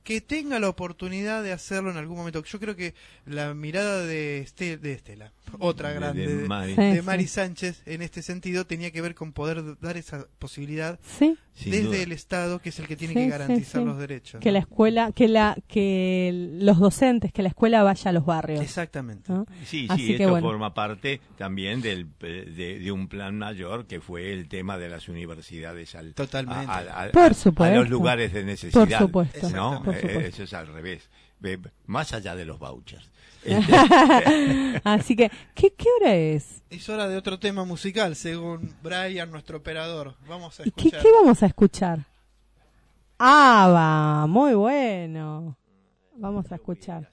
que tenga la oportunidad de hacerlo en algún momento. Yo creo que la mirada de, Este- de Estela, otra De- grande, de de, Mari. Sí. de Mari Sánchez, en este sentido, tenía que ver con poder dar esa posibilidad sí. Desde el Estado, que es el que tiene Sí, que garantizar sí. los derechos. Que ¿no? la escuela, que la, que los docentes, que la escuela vaya a los barrios. Exactamente. ¿no? Sí, Así sí, que esto bueno. forma parte también del, eh, de, de un plan mayor que fue el tema de las universidades al, Totalmente. a, a- a- Por a- a supuesto. los lugares de necesidad. Por supuesto. ¿no? Por Eh, supuesto. Eso es al revés. Más allá de los vouchers. Así que, ¿qué, ¿qué hora es? Es hora de otro tema musical, según Brian, nuestro operador. Vamos a ¿Y qué, escuchar. qué vamos a escuchar? Ah, va, muy bueno. Vamos a escuchar.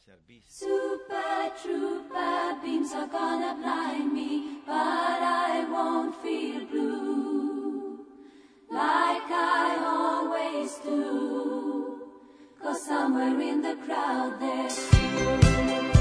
Super trooper beams are gonna blind me, but I won't feel blue like somewhere in the crowd there's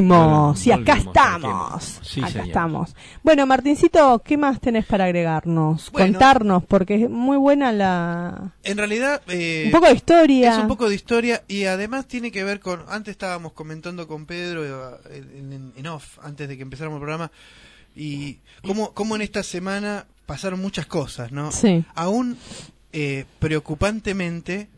volvimos, y acá Volvimos, estamos. Sí, acá señor. estamos. Bueno, Martincito, ¿qué más tenés para agregarnos? Bueno. Contarnos, porque es muy buena la... En realidad, eh, Un poco de historia. es un poco de historia y además tiene que ver con. Antes estábamos comentando con Pedro eh, en, en- en off, antes de que empezáramos el programa, y cómo, cómo en esta semana pasaron muchas cosas, ¿no? Sí. Aún eh, preocupantemente,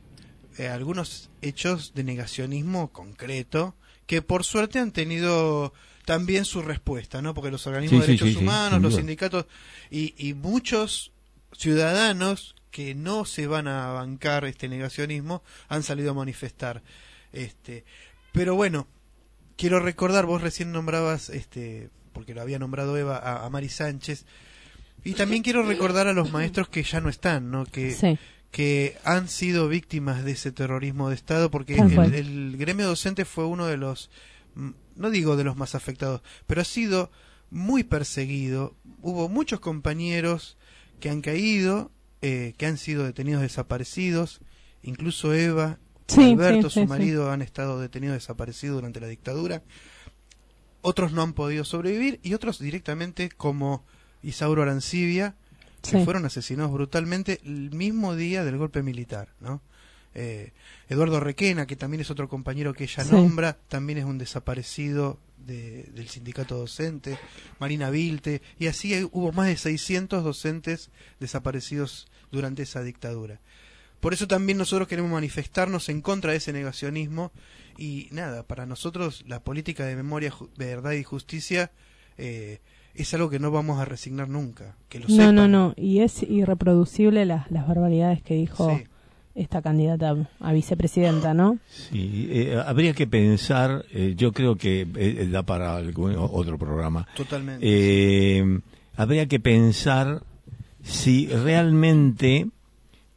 eh, algunos hechos de negacionismo concreto que por suerte han tenido también su respuesta, ¿no? Porque los organismos Sí, de derechos sí, sí, humanos, los sindicatos y, y muchos ciudadanos que no se van a bancar este negacionismo han salido a manifestar. Este, pero bueno, quiero recordar, vos recién nombrabas, este, porque lo había nombrado Eva, a, a Mari Sánchez, y también quiero recordar a los maestros que ya no están, ¿no? Que, Sí. Que han sido víctimas de ese terrorismo de Estado, porque el, gremio docente fue uno de los, mm, no digo de los más afectados, pero ha sido muy perseguido. Hubo muchos compañeros que han caído, eh, que han sido detenidos desaparecidos, incluso Eva Sí, Alberto, sí, su marido, han estado detenidos desaparecidos durante la dictadura. Otros no han podido sobrevivir y otros directamente como Isauro Arancibia, que Sí. fueron asesinados brutalmente el mismo día del golpe militar, ¿no? Eh, Eduardo Requena, que también es otro compañero que ella Sí. nombra, también es un desaparecido de- del sindicato docente, Marina Vilte, y así hubo más de 600 docentes desaparecidos durante esa dictadura. Por eso también nosotros queremos manifestarnos en contra de ese negacionismo y nada, para nosotros la política de memoria, verdad y justicia eh, es algo que no vamos a resignar nunca, que lo No, sepan. no, no. Y es irreproducible las, las barbaridades que dijo Sí. esta candidata a vicepresidenta, ¿no? Sí, eh, habría que pensar, eh, yo creo que eh, da para algún otro programa. Totalmente. Eh, habría que pensar si realmente,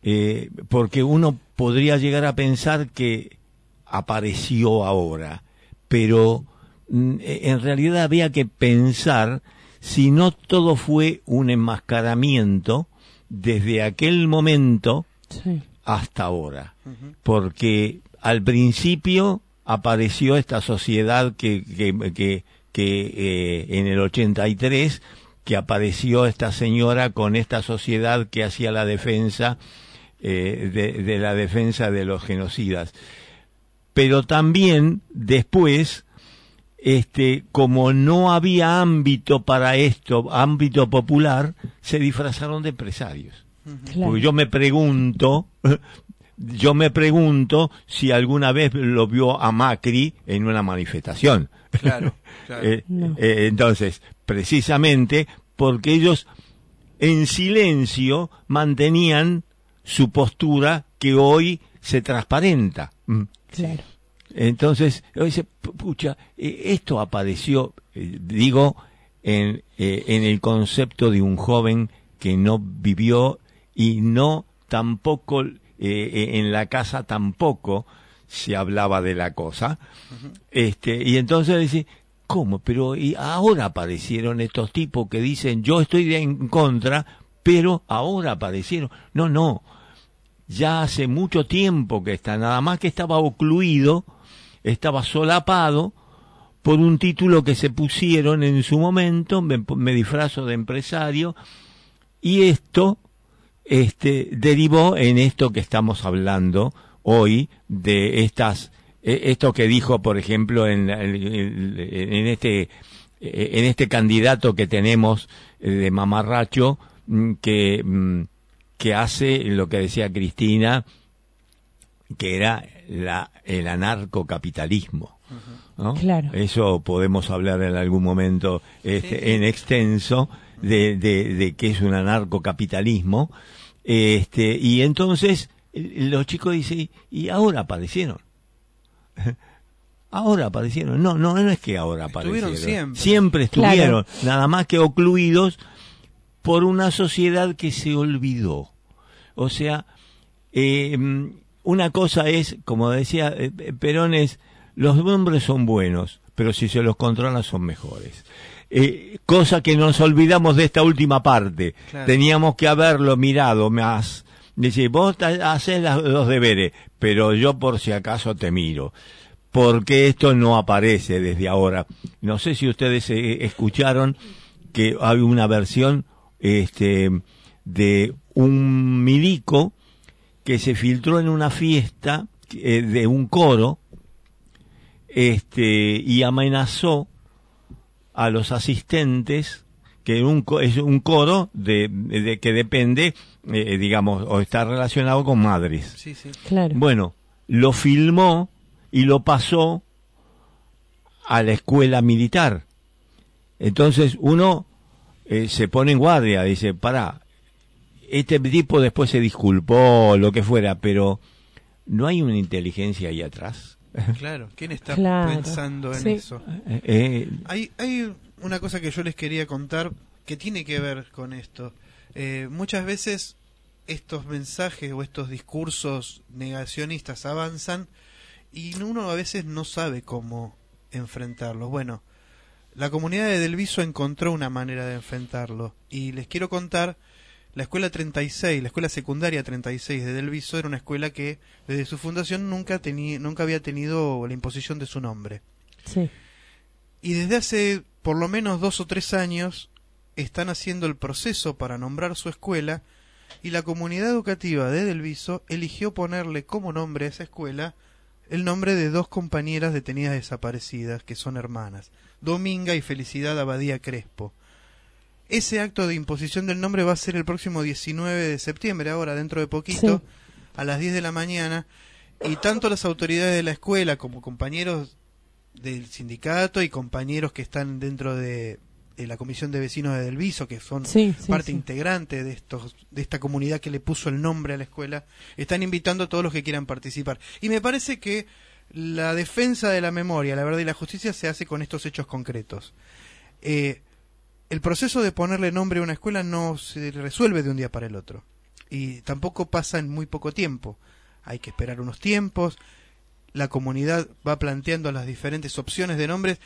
eh, porque uno podría llegar a pensar que apareció ahora, pero mm, en realidad había que pensar si no todo fue un enmascaramiento desde aquel momento Sí. hasta ahora. Porque al principio apareció esta sociedad que, que, que, que, eh, en el 83 que apareció esta señora con esta sociedad que hacía la defensa eh, de, de la defensa de los genocidas. Pero también después este como no había ámbito para esto ámbito popular se disfrazaron de empresarios Claro. porque yo me pregunto, yo me pregunto si alguna vez lo vio a Macri en una manifestación. Claro, claro. Eh, No. eh, entonces, precisamente porque ellos en silencio mantenían su postura que hoy se transparenta. Mm. Claro. Entonces, dice, "Pu- pucha, eh, esto apareció, eh, digo, en, eh, en el concepto de un joven que no vivió y no tampoco, en la casa tampoco se hablaba de la cosa. este Y entonces dice, ¿cómo? Pero y ahora aparecieron estos tipos que dicen, yo estoy de- en contra, pero ahora aparecieron. No, no, ya hace mucho tiempo que está, nada más que estaba ocluido, estaba solapado por un título que se pusieron en su momento, me, disfrazo de empresario, y esto este, derivó en esto que estamos hablando hoy, de estas, eh, esto que dijo, por ejemplo, en, en, en este, eh, en este candidato que tenemos eh, de mamarracho, mm, que, mm, que hace lo que decía Cristina, que era la, el anarcocapitalismo. ¿no? Claro. Eso podemos hablar en algún momento este, Sí, en extenso de, de, de qué es un anarcocapitalismo. Este, y entonces los chicos dicen, y ahora aparecieron. Ahora aparecieron. No, no, no es que ahora Estuvieron aparecieron. siempre. estuvieron, nada más que ocluidos por una sociedad que se olvidó. O sea, eh, una cosa es, como decía eh, eh, Perón, es, los nombres son buenos, pero si se los controla son mejores. Eh, cosa que nos olvidamos de esta última parte. Claro. Teníamos que haberlo mirado más. Dice, vos haces los deberes, pero yo por si acaso te miro. Porque esto no aparece desde ahora. No sé si ustedes eh, escucharon que hay una versión este, de un milico que se filtró en una fiesta eh, de un coro este, y amenazó a los asistentes que un, es un coro de, de que depende, eh, digamos, o está relacionado con madres. Sí, sí. Claro. Bueno, lo filmó y lo pasó a la escuela militar. Entonces uno eh, se pone en guardia, dice, para, este tipo después se disculpó, lo que fuera, pero ¿no hay una inteligencia ahí atrás? Claro. ¿Quién está Claro. pensando en Sí. eso? Eh, eh, Hay, hay una cosa que yo les quería contar que tiene que ver con esto. Eh, muchas veces estos mensajes o estos discursos negacionistas avanzan y uno a veces no sabe cómo enfrentarlos. Bueno, la comunidad de Delviso encontró una manera de enfrentarlo y les quiero contar la escuela 36, la escuela secundaria 36 de Delviso era una escuela que desde su fundación nunca tenía nunca había tenido la imposición de su nombre. Sí. Y desde hace por lo menos dos o tres años están haciendo el proceso para nombrar su escuela y la comunidad educativa de Delviso eligió ponerle como nombre a esa escuela el nombre de dos compañeras detenidas desaparecidas que son hermanas, Dominga y Felicidad Abadía Crespo. Ese acto de imposición del nombre va a ser el próximo 19 de septiembre, ahora dentro de poquito, Sí. a las 10 de la mañana, y tanto las autoridades de la escuela como compañeros del sindicato y compañeros que están dentro de, de la comisión de vecinos de Delviso, que son Sí, sí, parte sí. integrante de estos de esta comunidad que le puso el nombre a la escuela, están invitando a todos los que quieran participar. Y me parece que la defensa de la memoria, la verdad y la justicia se hace con estos hechos concretos. Eh, el proceso de ponerle nombre a una escuela no se resuelve de un día para el otro. Y tampoco pasa en muy poco tiempo. Hay que esperar unos tiempos. La comunidad va planteando las diferentes opciones de nombres.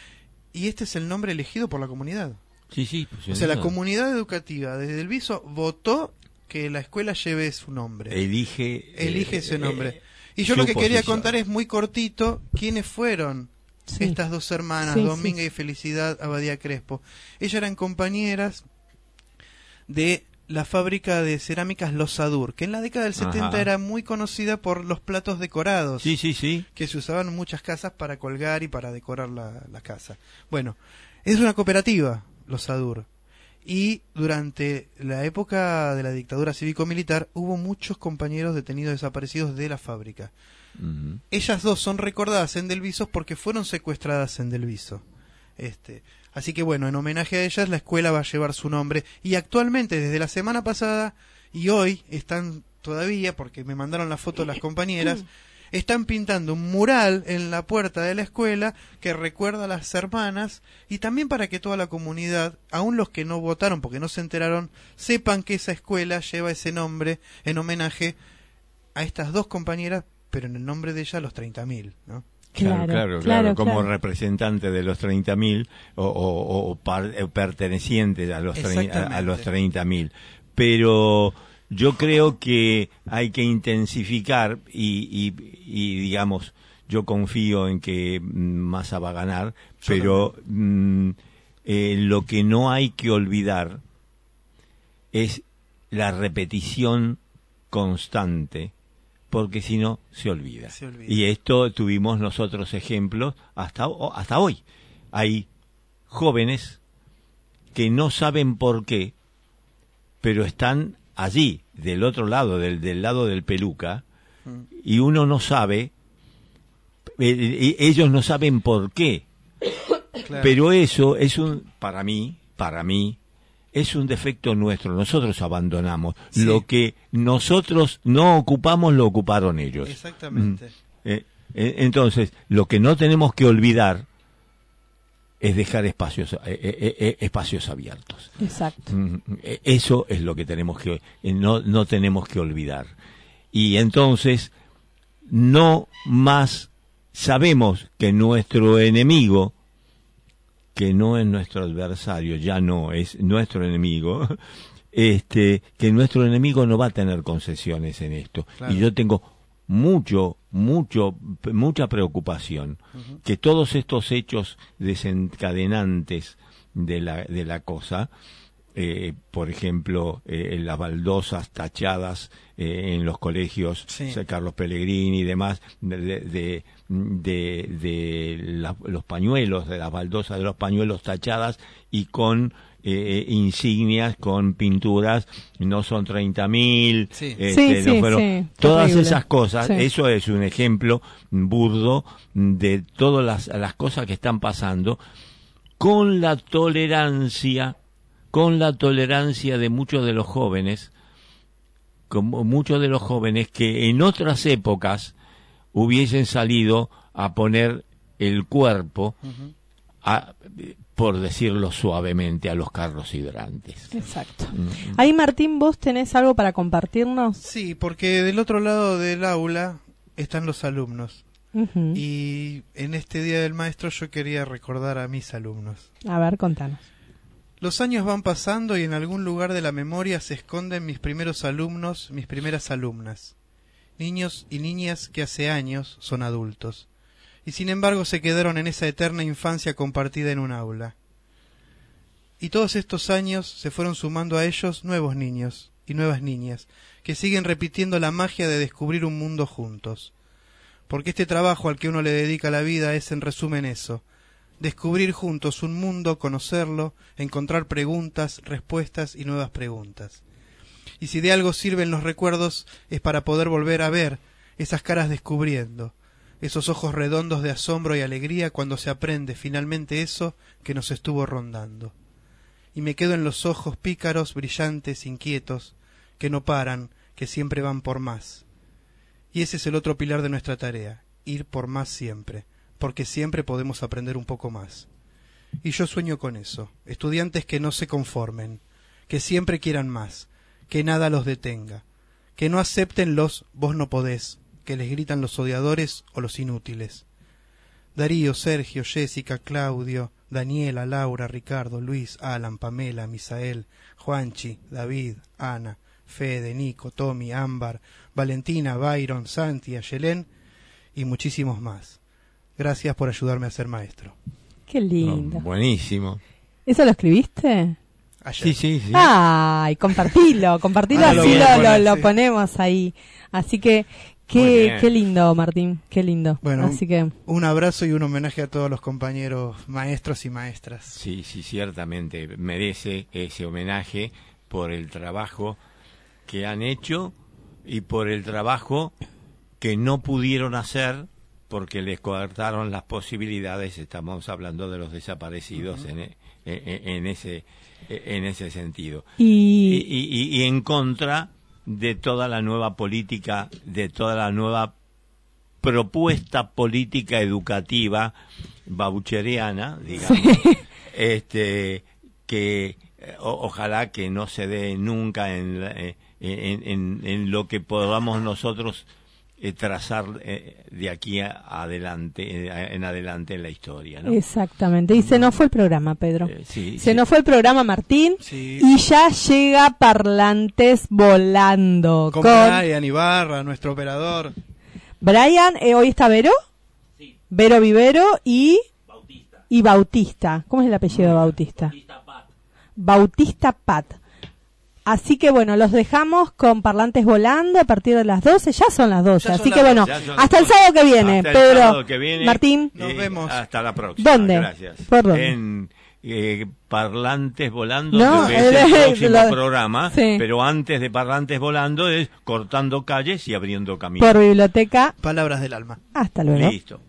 Y este es el nombre elegido por la comunidad. sí, sí. pues, O sea, la comunidad educativa desde el viso votó que la escuela lleve su nombre. elige Elige eh, ese eh, nombre. Y yo lo que quería contar es muy cortito quiénes fueron Sí. estas dos hermanas, Sí, Dominga sí. y Felicidad Abadía Crespo. Ellas eran compañeras de la fábrica de cerámicas Los Sadur, que en la década del 70 Ajá. era muy conocida por los platos decorados Sí, sí, sí. que se usaban en muchas casas para colgar y para decorar la, la casa. Bueno, es una cooperativa, los Sadur. Y durante la época de la dictadura cívico-militar hubo muchos compañeros detenidos desaparecidos de la fábrica. Ellas dos son recordadas en Delvisos porque fueron secuestradas en Delviso. Este, así que bueno, en homenaje a ellas la escuela va a llevar su nombre y actualmente desde la semana pasada y hoy están todavía, porque me mandaron la foto las compañeras, están pintando un mural en la puerta de la escuela que recuerda a las hermanas y también para que toda la comunidad, aun los que no votaron porque no se enteraron, sepan que esa escuela lleva ese nombre en homenaje a estas dos compañeras, pero en el nombre de ella los 30.000, ¿no? Claro, Claro, claro, claro, como claro. representante de los 30.000 o, o, o par- eh, perteneciente a los, a los 30.000. Pero yo creo que hay que intensificar y, y, y, digamos, yo confío en que mm, Massa va a ganar, pero mm, eh, lo que no hay que olvidar es la repetición constante, porque si no se olvida. Se olvida. Y esto tuvimos nosotros ejemplos hasta, hasta hoy. Hay jóvenes que no saben por qué, pero están allí, del otro lado, del, del lado del peluca, y uno no sabe, eh, eh, ellos no saben por qué, Claro. pero eso es un, para mí, para mí, es un defecto nuestro. Nosotros abandonamos. Sí. Lo que nosotros no ocupamos, lo ocuparon ellos. Exactamente. Eh, eh, entonces, lo que no tenemos que olvidar es dejar espacios, eh, eh, eh, espacios abiertos. Exacto. Mm, eh, Eso es lo que tenemos que eh, no, no tenemos que olvidar. Y entonces no más sabemos que nuestro enemigo que no es nuestro adversario, ya no es nuestro enemigo, este que nuestro enemigo no va a tener concesiones en esto. Claro. Y yo tengo mucho, mucho, mucha preocupación que todos estos hechos desencadenantes de la, de la cosa, eh, por ejemplo, eh, las baldosas tachadas eh, en los colegios, Sí. Carlos Pellegrini y demás, de, de, de, de- la- los pañuelos, de las baldosas de los pañuelos tachadas y con eh, insignias, con pinturas, no son 30.000, Sí. este, Sí, no sí, fueron- sí, todas terrible. esas cosas, Sí. eso es un ejemplo burdo de todas las, las cosas que están pasando con la tolerancia, con la tolerancia de muchos de los jóvenes, como muchos de los jóvenes que en otras épocas hubiesen salido a poner el cuerpo, a- por decirlo suavemente, a los carros hidrantes. Exacto. Mm. Ahí, Martín, vos tenés algo para compartirnos. Sí, porque del otro lado del aula están los alumnos. Y en este Día del Maestro yo quería recordar a mis alumnos. A ver, contanos. Los años van pasando y en algún lugar de la memoria se esconden mis primeros alumnos, mis primeras alumnas. Niños y niñas que hace años son adultos. Y sin embargo se quedaron en esa eterna infancia compartida en un aula. Y todos estos años se fueron sumando a ellos nuevos niños y nuevas niñas, que siguen repitiendo la magia de descubrir un mundo juntos. Porque este trabajo al que uno le dedica la vida es en resumen eso, descubrir juntos un mundo, conocerlo, encontrar preguntas, respuestas y nuevas preguntas. Y si de algo sirven los recuerdos es para poder volver a ver esas caras descubriendo, esos ojos redondos de asombro y alegría cuando se aprende finalmente eso que nos estuvo rondando. Y me quedo en los ojos pícaros, brillantes, inquietos, que no paran, que siempre van por más. Y ese es el otro pilar de nuestra tarea, ir por más siempre, porque siempre podemos aprender un poco más. Y yo sueño con eso, estudiantes que no se conformen, que siempre quieran más, que nada los detenga, que no acepten los vos no podés, que les gritan los odiadores o los inútiles. Darío, Sergio, Jessica, Claudio, Daniela, Laura, Ricardo, Luis, Alan, Pamela, Misael, Juanchi, David, Ana, Fede, Nico, Tommy, Ámbar, Valentina, Byron, Santi, Ayelén y muchísimos más. Gracias por ayudarme a ser maestro. Qué lindo. Oh, buenísimo. ¿Eso lo escribiste? Ayer. Sí, sí, sí. Ay, compartilo, compartilo Ah, así lo, lo- poner, lo sí. ponemos ahí. Así que, qué, qué lindo, Martín, qué lindo. Bueno, Así que, un abrazo y un homenaje a todos los compañeros maestros y maestras. Sí, sí, ciertamente merece ese homenaje por el trabajo que han hecho y por el trabajo que no pudieron hacer porque les cortaron las posibilidades. Estamos hablando de los desaparecidos en, e- e- en ese en ese sentido. Y, y, y- y- y en contra de toda la nueva política, de toda la nueva propuesta política educativa baucheriana, digamos, este, que o- ojalá que no se dé nunca en, la- eh, en, en- en lo que podamos nosotros eh, trazar eh, de aquí a- adelante, eh, en adelante en la historia. ¿no? Exactamente. Y se nos fue el programa, Pedro. Eh, sí, se sí. nos fue el programa, Martín. Sí. Y ya llega Parlantes volando. Con Con, Brian Ibarra, nuestro operador. Brian, eh, hoy está Vero. Vero Vivero y y Bautista. ¿Cómo es el apellido de Bautista? Bautista Pat. Así que bueno, los dejamos con parlantes volando a partir de las 12. Ya son las 12. Ya son así las que bueno, 12. Ya son hasta el sábado que viene. Hasta el Pedro, sábado que viene, Martín. Nos vemos. Hasta la próxima. ¿Dónde? Gracias. ¿Por dónde? En eh, Parlantes Volando, No, que es el eh, próximo lo- programa. sí. Pero antes de Parlantes Volando es cortando calles y abriendo caminos. Por biblioteca. Palabras del alma. Hasta luego. Listo.